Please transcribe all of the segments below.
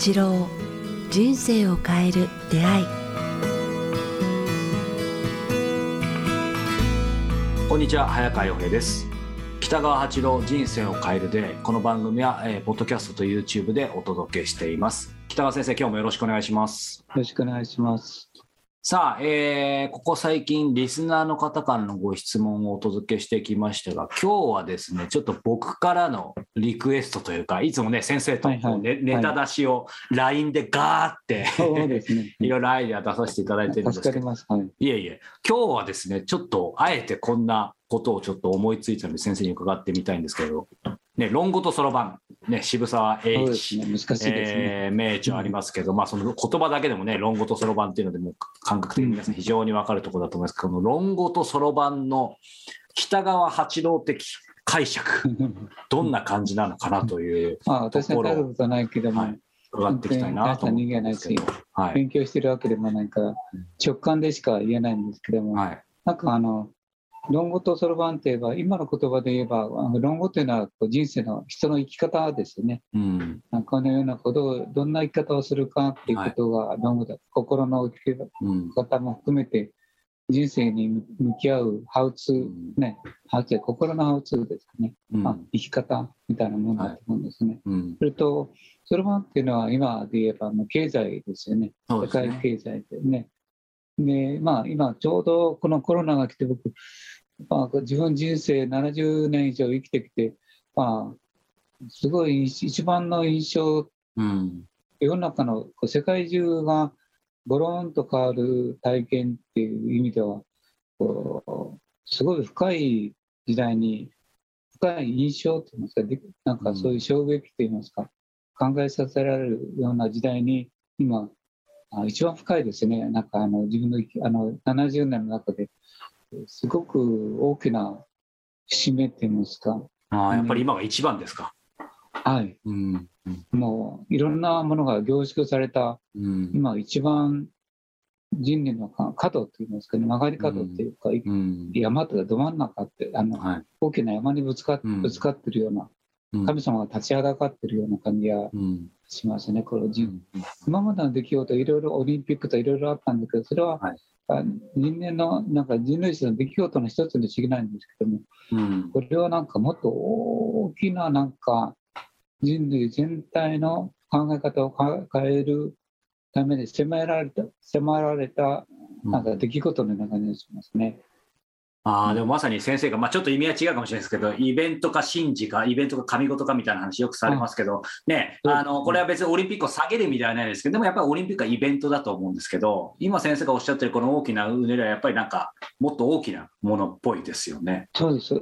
八郎人生を変える出会い。こんにちは早川洋平です。北川八郎人生を変える出会い。この番組は、えー、ポッドキャストと YouTube でお届けしています。北川先生今日もよろしくお願いします。よろしくお願いしますさあ、えー、ここ最近、リスナーの方からのご質問をお届けしてきましたが、今日はですね、ちょっと僕からのリクエストというか、いつもね、先生と、ねはい。はい、ネタ出しを LINE でガーって、はい、いろいろアイデア出させていただいてるんですけど、はい、いえいえ、今日はですね、ちょっとあえてこんなことをちょっと思いついたので、先生に伺ってみたいんですけど、ね、論語とそろばん、ね、渋沢栄一、ね、難しいですね、えー、名著ありますけど、うん、まあ、その言葉だけでもね、論語とそろばんっていうので、も感覚的に皆さん非常に分かるところだと思います。けど、この論語とそろばんの北川八郎的解釈、どんな感じなのかなというまあ、私はたことないけども、はい、伺っていきたいなと思うんですけど、はい、勉強してるわけでもないから、直感でしか言えないんですけども、はい、なんかあの、論語とそろばんといえば、今の言葉で言えば、論語というのは人生の人の生き方ですね。うん、このようなことを、どんな生き方をするかっていうことが論語だ。はい、心の生き方も含めて、人生に向き合うハウツー、ね、ハウツー、心のハウツーですかね、うん、まあ、生き方みたいなものだと思うんですね。はいうん、それと、そろばんっていうのは今で言えばもう経済ですよね。世界経済でね。で、まあ今ちょうどこのコロナが来て僕、まあ、自分人生70年以上生きてきて、まあ、すごい一番の印象、うん、世の中の世界中がボロンと変わる体験っていう意味ではすごい深い時代に深い印象といいますかなんかそういう衝撃といいますか、考えさせられるような時代に今一番深いですね。なんかあの自分のあの70年の中ですごく大きな節目って言いますか。ああ、やっぱり今が一番ですか。はい。うん、もういろんなものが凝縮された、うん、今一番人類の角といいますかね、曲がり角っていうか、うん、山とかど真ん中ってあの、はい、大きな山にぶつかっぶつかってるような、神様が立ちはだかってるような感じがしますね、この人、今までの出来事、いろいろオリンピックといろいろあったんだけど、それは人間のなんか人類史の出来事の一つに過ぎないんですけども、うん、これはなんかもっと大きななんか人類全体の考え方を変えるために迫られた迫られたなんか出来事のような感じがしますね。あでもまさに先生が、まあ、ちょっと意味は違うかもしれないですけど、イベントか神事か、イベントか神事かみたいな話よくされますけど、ね、あのこれは別にオリンピックを下げる意味ではないですけど、でもやっぱりオリンピックはイベントだと思うんですけど、今先生がおっしゃってるこの大きなうねりは、やっぱりなんか、もっと大きなものっぽいですよね。そうです。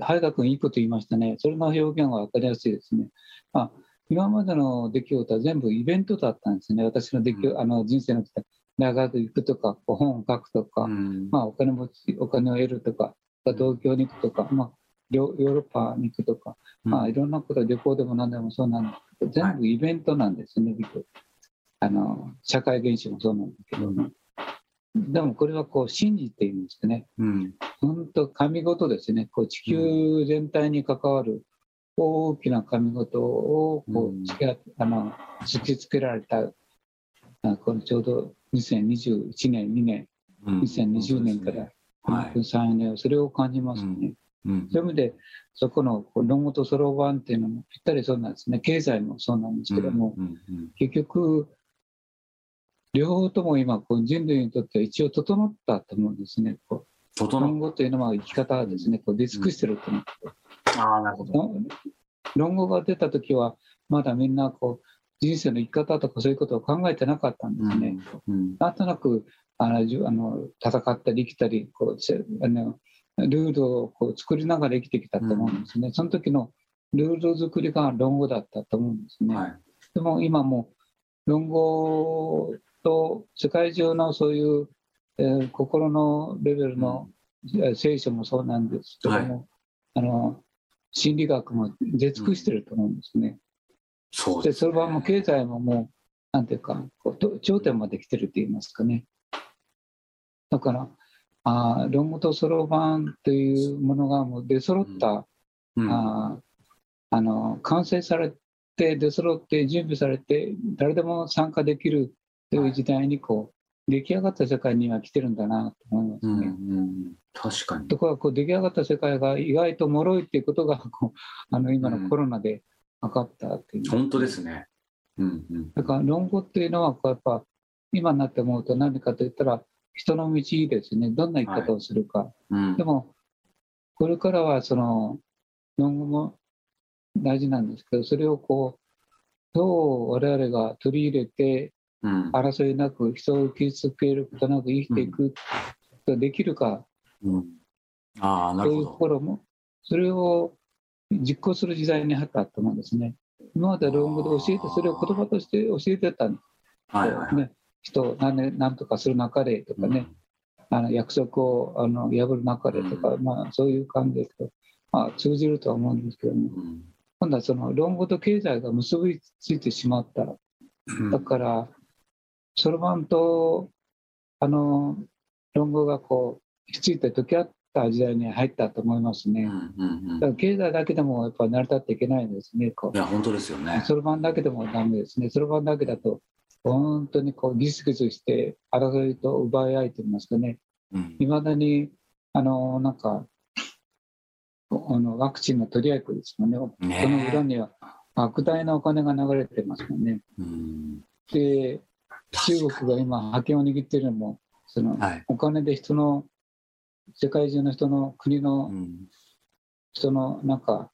早川君、いいこと言いましたね。それの表現は分かりやすいですね。まあ今までの出来事は全部イベントだったんですね、私の出来、うん、あの人生の大学行くとか、本を書くとか、うん、まあ、お金持ち、お金を得るとか、東京に行くとか、まあ、ヨーロッパに行くとか、まあ、いろんなこと、旅行でも何でもそうなんですけど、全部イベントなんですね、はい、あの社会現象もそうなんだけど、ね、でもこれはこう信じていうんですかね、うん、本当、神事ですね、こう地球全体に関わる大きな神事をこう突き,、あの突きつけられた、このちょうど2021年、2年、2020年からはい、再燃それを感じますね。うん、そういう意味で、そこの論語とそろばんっていうのもぴったりそうなんですね。経済もそうなんですけども、うん。うん。うん、結局、両方とも今、人類にとっては一応整ったと思うんですね。こう論語というのは生き方ですね、こう出尽くしてると思って。うん、あなるほど。論語が出た時は、まだみんなこう人生の生き方とかそういうことを考えてなかったんですね。うん。うん、なんとなくあのあの戦ったり生きたりこうあのルールをこう作りながら生きてきたと思うんですね、うん、その時のルール作りが論語だったと思うんですね、はい、でも今も論語と世界中のそういう、えー、心のレベルの、うん、聖書もそうなんですけども、はい、あの心理学も出尽くしてると思うんですね、うん、そうで、ね、それはもう経済ももうなんていうか頂点まで来てると言いますかね。だから、あ論語とそろばんというものがもう出揃った、うん、ああの完成されって出揃って準備されて誰でも参加できるという時代にこう出来上がった世界には来てるんだなと思いますね。うんうん、確かに。ところがこう出来上がった世界が意外と脆いっていうことがこうあの今のコロナで分かったっていう、うん、本当ですね。うんうん、だから論語っていうのはやっぱ今になって思うと何かといったら人の道ですね。どんな生き方をするか、はい。うん、でもこれからはその論語も大事なんですけどそれをこうどう我々が取り入れて、争いなく人を傷つけることなく生きていくことができるか、うん、あなるほど。そういうところもそれを実行する時代にあったと思うんですね。今まで論語で教えてそれを言葉として教えてたんです。はいはいはい、ね、人を何何とかする中でとかね、うん、あの約束をあの破る中でとか、うん、まあ、そういう感じですけど、まあ、通じるとは思うんですけども、うん。今度はその論語と経済が結びついてしまった。だから、そろばんとあの論語がこう、ひっついて溶け合った時代に入ったと思いますね。だから経済だけでもやっぱ成り立っていけないんですね。いや、本当ですよね。そろばんだけでもダメですね。そろばんだけだと、本当にこうギスギスして争いと奪い合いといいますかね、いま、うん、だにあのなんかあのワクチンの取り合いっですもんね、ねその裏には莫大なお金が流れてますもんね。んで、中国が今、覇権を握っているのも、そのお金で人の、世界中の人の国の人のなんか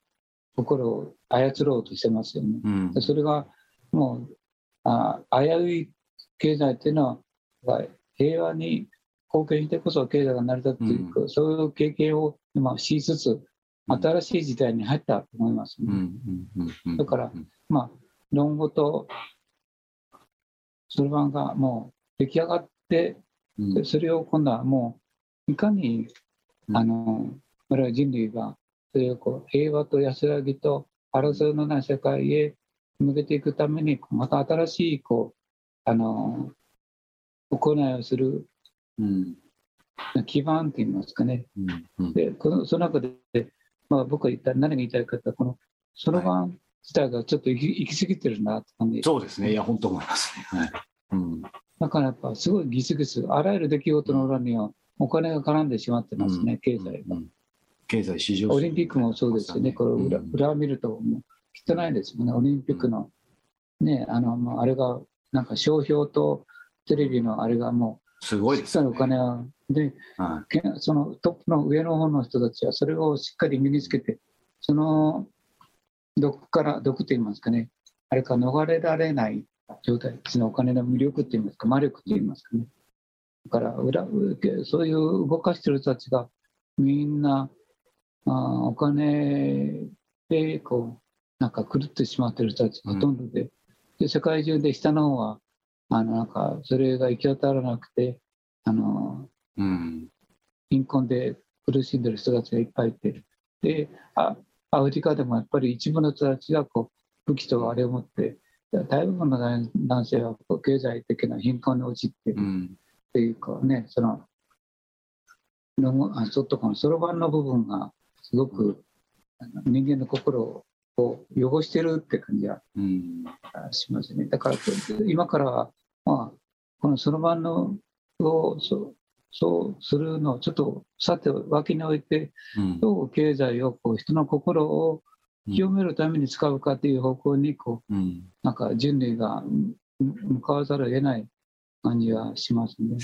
心を操ろうとしてますよね。うん、それがもうあ危うい経済っていうのは平和に貢献してこそ経済が成り立っていく、うん、そういう経験を今しつつ新しい時代に入ったと思いますね。だから、まあ、論語とそろばんがもう出来上がって、それを今度はもういかに、あの我々人類がそれをこう平和と安らぎと争いのない世界へ向けていくためにまた新しいこうあの行いをする、うん、基盤といいますかね、うんうん、でこのその中でまあ、僕は言った何が言いたいかというとこのそろばん自体がちょっと行き過ぎてるなって感じ、そうですね。いや本当思いますね、はい。うん、だからやっぱすごいギスギスあらゆる出来事の裏にはお金が絡んでしまってますね、うん、経済経済市場オリンピックもそうですよね。これ裏,、裏を見るともう汚いですよね。オリンピックの、ねあのあれがなんか商標とテレビのあれがもうすごいです、ね、お金はで、はい、そのトップの上の方の人たちはそれをしっかり身につけて、その毒から、毒といいますかね、あれか逃れられない状態。ですね、お金の魅力といいますか、魔力といいますかね。だから裏、そういう動かしてる人たちがみんなあお金でこう、なんか狂ってしまってる人たちがほとんどで、うん、で世界中で下の方は、あのなんかそれが行き渡らなくて、あのうん、貧困で苦しんでる人たちがいっぱいいて、で、あアフリカでもやっぱり一部の人たちがこう武器とあれを持って、大部分の男性はこう経済的な貧困に陥っているっていうかね、その、のあちょっとこのそろばんの部分がすごく人間の心を汚してるって感じがしますね。だから今からは、まあ、このそろばんのをそうするのをちょっとさて脇に置いて、どう経済をこう人の心を清めるために使うかという方向にこう、なんか人類が向かわざるを得ない感じはしますね。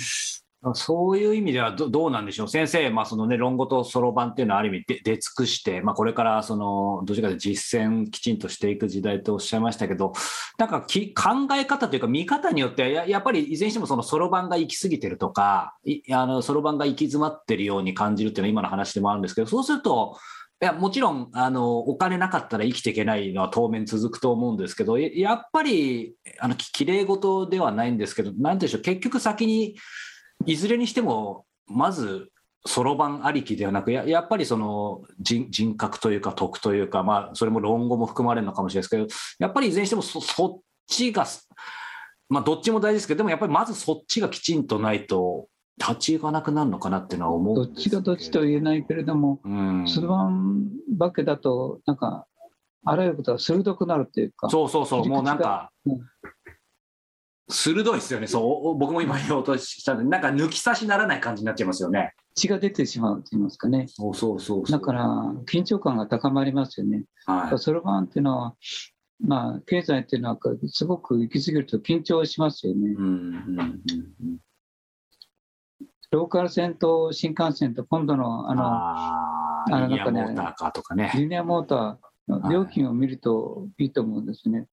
そういう意味ではどうなんでしょう、先生、まあそのね、論語とそろばんっていうのはある意味で出尽くして、まあ、これからそのどちらかと実践きちんとしていく時代とおっしゃいましたけど、なんかき考え方というか、見方によってはや、やっぱりいずれにしてもそろばんが行き過ぎてるとか、そろばんが行き詰まってるように感じるっていうのは今の話でもあるんですけど、そうすると、いやもちろんあのお金なかったら生きていけないのは当面続くと思うんですけど、やっぱりあのきれい事ではないんですけど、なんでしょう、結局先にいずれにしても、まず、そろばんありきではなくや、やっぱりその人人格というか、徳というか、まあ、それも論語も含まれるのかもしれないですけど、やっぱりいずれにしてもそそっちが、まあ、どっちも大事ですけど、でもやっぱりまずそっちがきちんとないと、立ち行かなくなるのかなっていうのは思うどっちがどっちとは言えないけれども、そろばんばけだと、なんか、あらゆることが鋭くなるっていうか、そうそうそう、もうなんかうん、鋭いですよね。そう、僕も今言おうとしたんで、なんか抜き差しならない感じになっちゃいますよね。血が出てしまうと言いますかね。そうそうそうそう。だから、緊張感が高まりますよね。はい。そろばんっていうのは、まあ、経済っていうのは、すごく行き過ぎると緊張しますよね。うんうんうんローカル線と新幹線と今度のうん。あのあのリニアモーターかとかね。リニアモーターの料金を見るといいと思うんですね。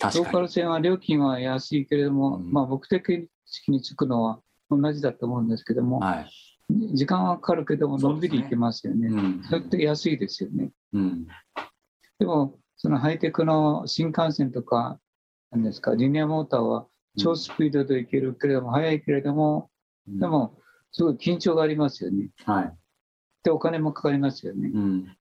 ローカル線は料金は安いけれども、うんまあ、目的地に着くのは同じだと思うんですけども、はい。時間はかかるけども、のんびり行けますよね。うんそれって安いですよね。うん。でも、そのハイテクの新幹線とか、なんですか、リニアモーターは超スピードで行けるけれども、速いけれども、でも、すごい緊張がありますよね。はい。で、お金もかかりますよね。うん。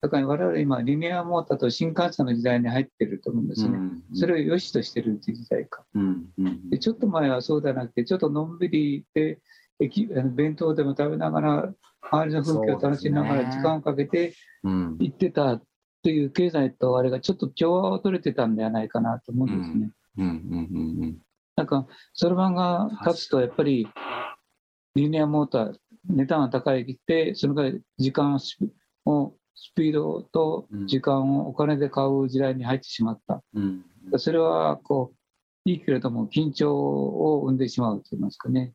だから我々今、リニアモーターと新幹線の時代に入ってると思うんですね。それを良しとしてる時代か。うんうんでちょっと前はそうではなくて、ちょっとのんびりで、駅あの弁当でも食べながら、周りの風景を楽しみながら時間をかけてうん行ってたという経済とあれがちょっと調和を取れてたんではないかなと思うんですね。うんうんうんなんか、そろばんが立つと、やっぱり、リニアモーター、値段が高いって、そのぐらい時間を、スピードと時間をお金で買う時代に入ってしまった。うんうん。それは、こう、いいけれども、緊張を生んでしまうと言いますかね。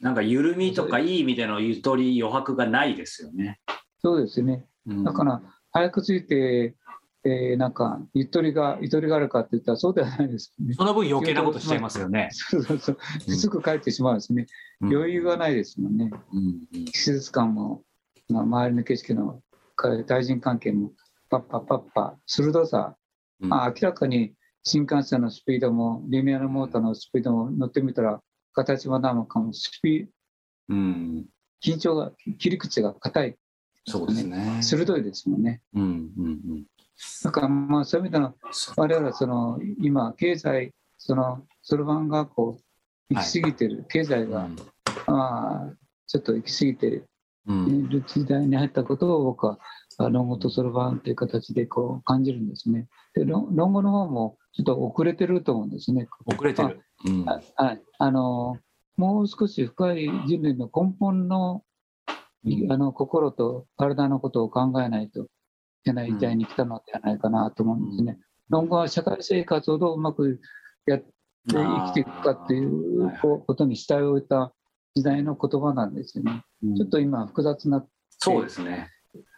なんか緩みとかいい意味でのゆとり余白がないですよね。そうですね。うんだから、早くついて、えーなんか、ゆとりが、ゆとりがあるかって言ったらそうではないですよね。その分余計なことしちゃいますよね。そうそうそう。うんすぐ帰ってしまうんですね。余裕がないですもんね。うんうん季節感も、まあ、周りの景色のか対人関係も、パッパパッパ、鋭さ、うんまあ、明らかに新幹線のスピードも、リニアのモーターのスピードも乗ってみたら、形もなのかも、スピうん。緊張が、切り口が硬い、そうですね。鋭いですもんね。うんうんうん。だから、まあ、そういう意味での、我々はその、今、経済、その、そろばんがこう、行き過ぎてる、経済が、まあ、ちょっと行き過ぎてる。時代に入ったことを僕はあ論語とそろばんという形でこう感じるんですね。で論論語の方もちょっと遅れてると思うんですね。遅れてる。うん。あはい、あのもう少し深い人類の根本のいあの心と体のことを考えないと。いけない時代に来たのではないかなと思うんですね。論語は社会生活をどううまくやって生きていくかっていうこことに主体を置いた時代の言葉なんですよね。ちょっと今複雑なそうですね。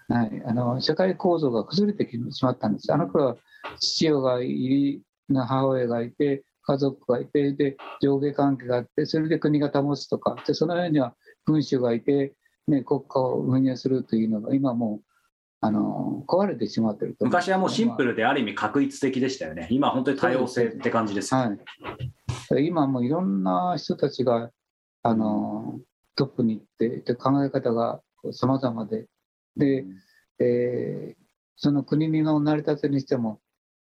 はい、あの社会構造が崩れてきてしまったんです。あの頃は父親がいり、母親がいて、家族がいて、で上下関係があって、それで国が保つとか、でその上には君主がいて、ね、国家を運営するというのが今もうあの壊れてしまっていると。思昔はもうシンプル、ルである意味確一的でしたよね。今は本当に多様性って感じですよ。はい、今もういろんな人たちがあのトップに行ってで考え方が様々で。で、えーその国の成り立てにしても、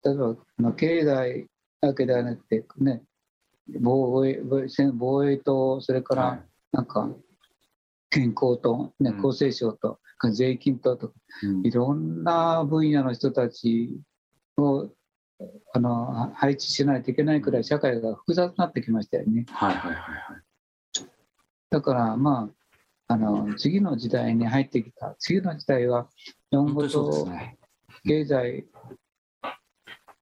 例えばあの経済だけではなくて、ね、防衛防衛戦防衛と、それかはらなんか健康と、ね、うん。厚生省と、税金ととか、いろんな分野の人たちをあの配置しないといけないくらい社会が複雑になってきましたよね。はいはいはいはい。だからまあ、あの次の時代に入ってきた、次の時代は日本語とね。経済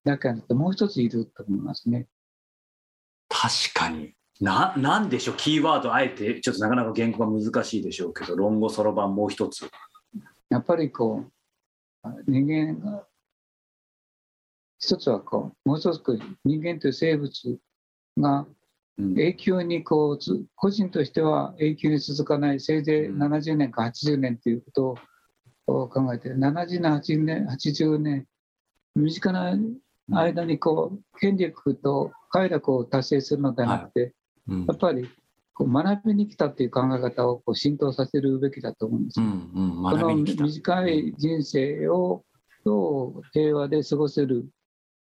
だけじゃなくてもう一ついると思いますね。確かに。な、なんでしょう、キーワード、あえて、ちょっとなかなか言語が難しいでしょうけど、論語そろばんもう一つ。やっぱりこう人間が一つはこうもう一つ人間という生物がうん。永久にこうつ個人としては永久に続かないせいぜいうん。70年か80年ということを考えて70年80年80年身近な間にこう権力と快楽を達成するのではなくて、うんやっぱりこう学びに来たという考え方をこう浸透させるべきだと思うんですよ。うんうん、この。短い人生をどう平和で過ごせる。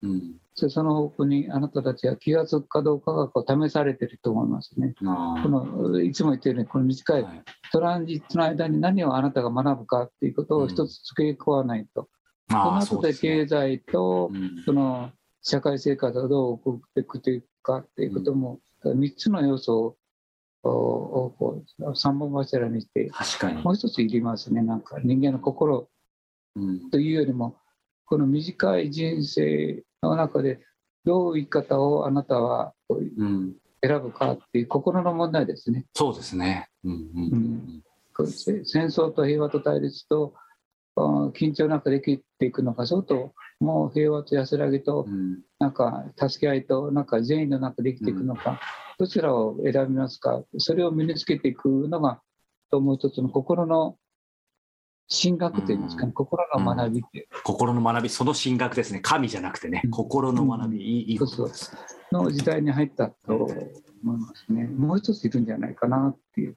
うん。そその方向にあなたたちは気が付くかどうかがこう試されていると思いますね。このいつも言っているようにこの短いはい。トランジットの間に何をあなたが学ぶかっていうことを一つ付け加わないと、その後で経済と、うん、その社会生活をどう送っていくかっていうことも、うん、3つの要素をこう3本柱にして確かに。もう一ついりますね。なんか人間の心というよりも、この短い人生の中でどう生き方をあなたは選ぶかっていう心の問題ですね。そうですね、うんうんうん、戦争と平和と対立と緊張の中で生きていくのか、そともう平和と安らぎと、なんか助け合いと、なんか善意の中で生きていくのか、どちらを選びますか、それを身につけていくのが、もう一つの心の神学といいますか、ね、心の学びって、心の学び、その神学ですね、神じゃなくてね、心の学び、いいいいことです。の時代に入ったと思いますね。もう一ついるんじゃないかなっていう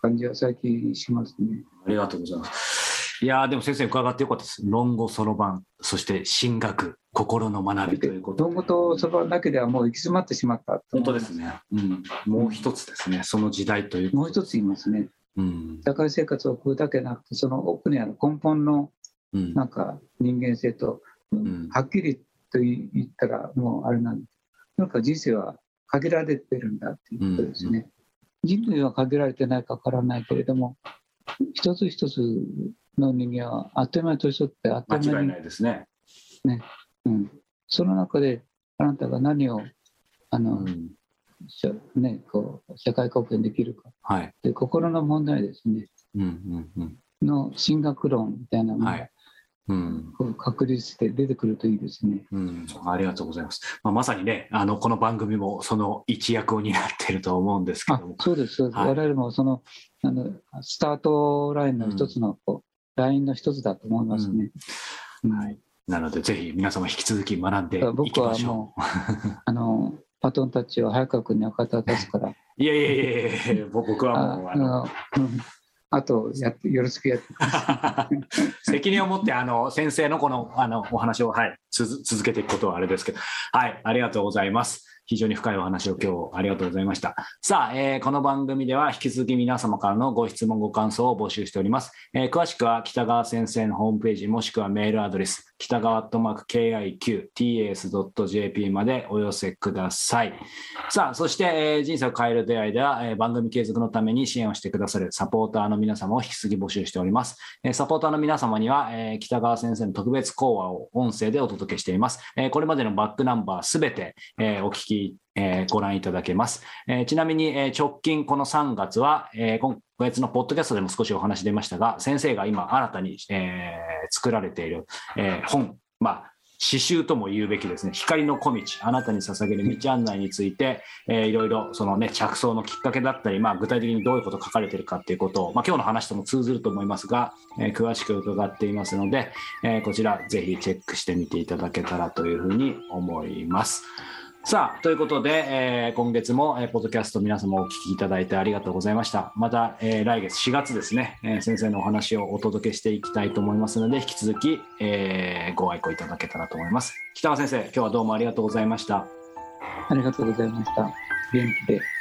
感じは最近しますね。ありがとうございます。いやでも先生伺ってよかったです。論語そろばん、そして神学、心の学びということ論語とそろばんだけではもう行き詰まってしまった本当ですね。うん。もう一つですね、その時代というもう一つ言いますね。うん。社会生活を送るだけなくて、その奥にある根本の、なんか人間性と、うん、はっきりと言ったらもうあれなんです。なんか人生は限られてるんだっていうことですね。うん、人類は限られてないかわからないけれども、一つ一つの人間はあっという間に年取ってあっという間に。間違いないですね。ね。うん。その中で、あなたが何を、あの、うん、ね、こう、社会貢献できるか。はい。で、心の問題ですね。うんうんうん。の進学論みたいなのが、はいうん、確立して出てくるといいですね。うん、ありがとうございます。まあ、まさにね、あのこの番組もその一役を担っていると思うんですけども。そうです、そうです。はい、我々もそのあのスタートラインの一つのこう、ラインの一つだと思いますね。うん、はい。なので、ぜひ皆様引き続き学んでいきましょう。僕はもうあの パトンたちは早川君には肩を出すから。いやいやいやいや僕はもうあの、うんあとやってよろしくやって 責任を持ってあの先生のこのあのお話を、はい、続けていくことはあれですけど、はい、ありがとうございます。非常に深いお話を今日ありがとうございました。さあ、えー、この番組では引き続き皆様からのご質問、ご感想を募集しております。えー、詳しくは北川先生のホームページもしくはメールアドレス、北川アットマーク KIQTAS.jp までお寄せください。さあ、そして、えー、人生を変える出会いでは、えー、番組継続のために支援をしてくださるサポーターの皆様を引き続き募集しております。えー、サポーターの皆様には、えー、北川先生の特別講話を音声でお届けしています。えー、これまでのバックナンバーすべて、えー、お聞きご覧いただけます。ちなみに、直近この3月は、今月のポッドキャストでも少しお話出ましたが、先生が今新たに、作られている、本、まあ、詩集とも言うべきですね、光の小道、あなたに捧げる道案内について、えー、いろいろそのね、着想のきっかけだったり、まあ、具体的にどういうこと書かれてるかっていうことを、まあ、今日の話とも通ずると思いますが、えー、詳しく伺っていますので、えー、こちらぜひチェックしてみていただけたらというふうに思います。さあ、ということで、えー、今月も、えー、ポッドキャスト皆様お聞きいただいてありがとうございました。また、えー、来月4月ですね、えー、先生のお話をお届けしていきたいと思いますので、引き続き、えー、ご愛顧いただけたらと思います。北川先生、今日はどうもありがとうございました。ありがとうございました。元気で。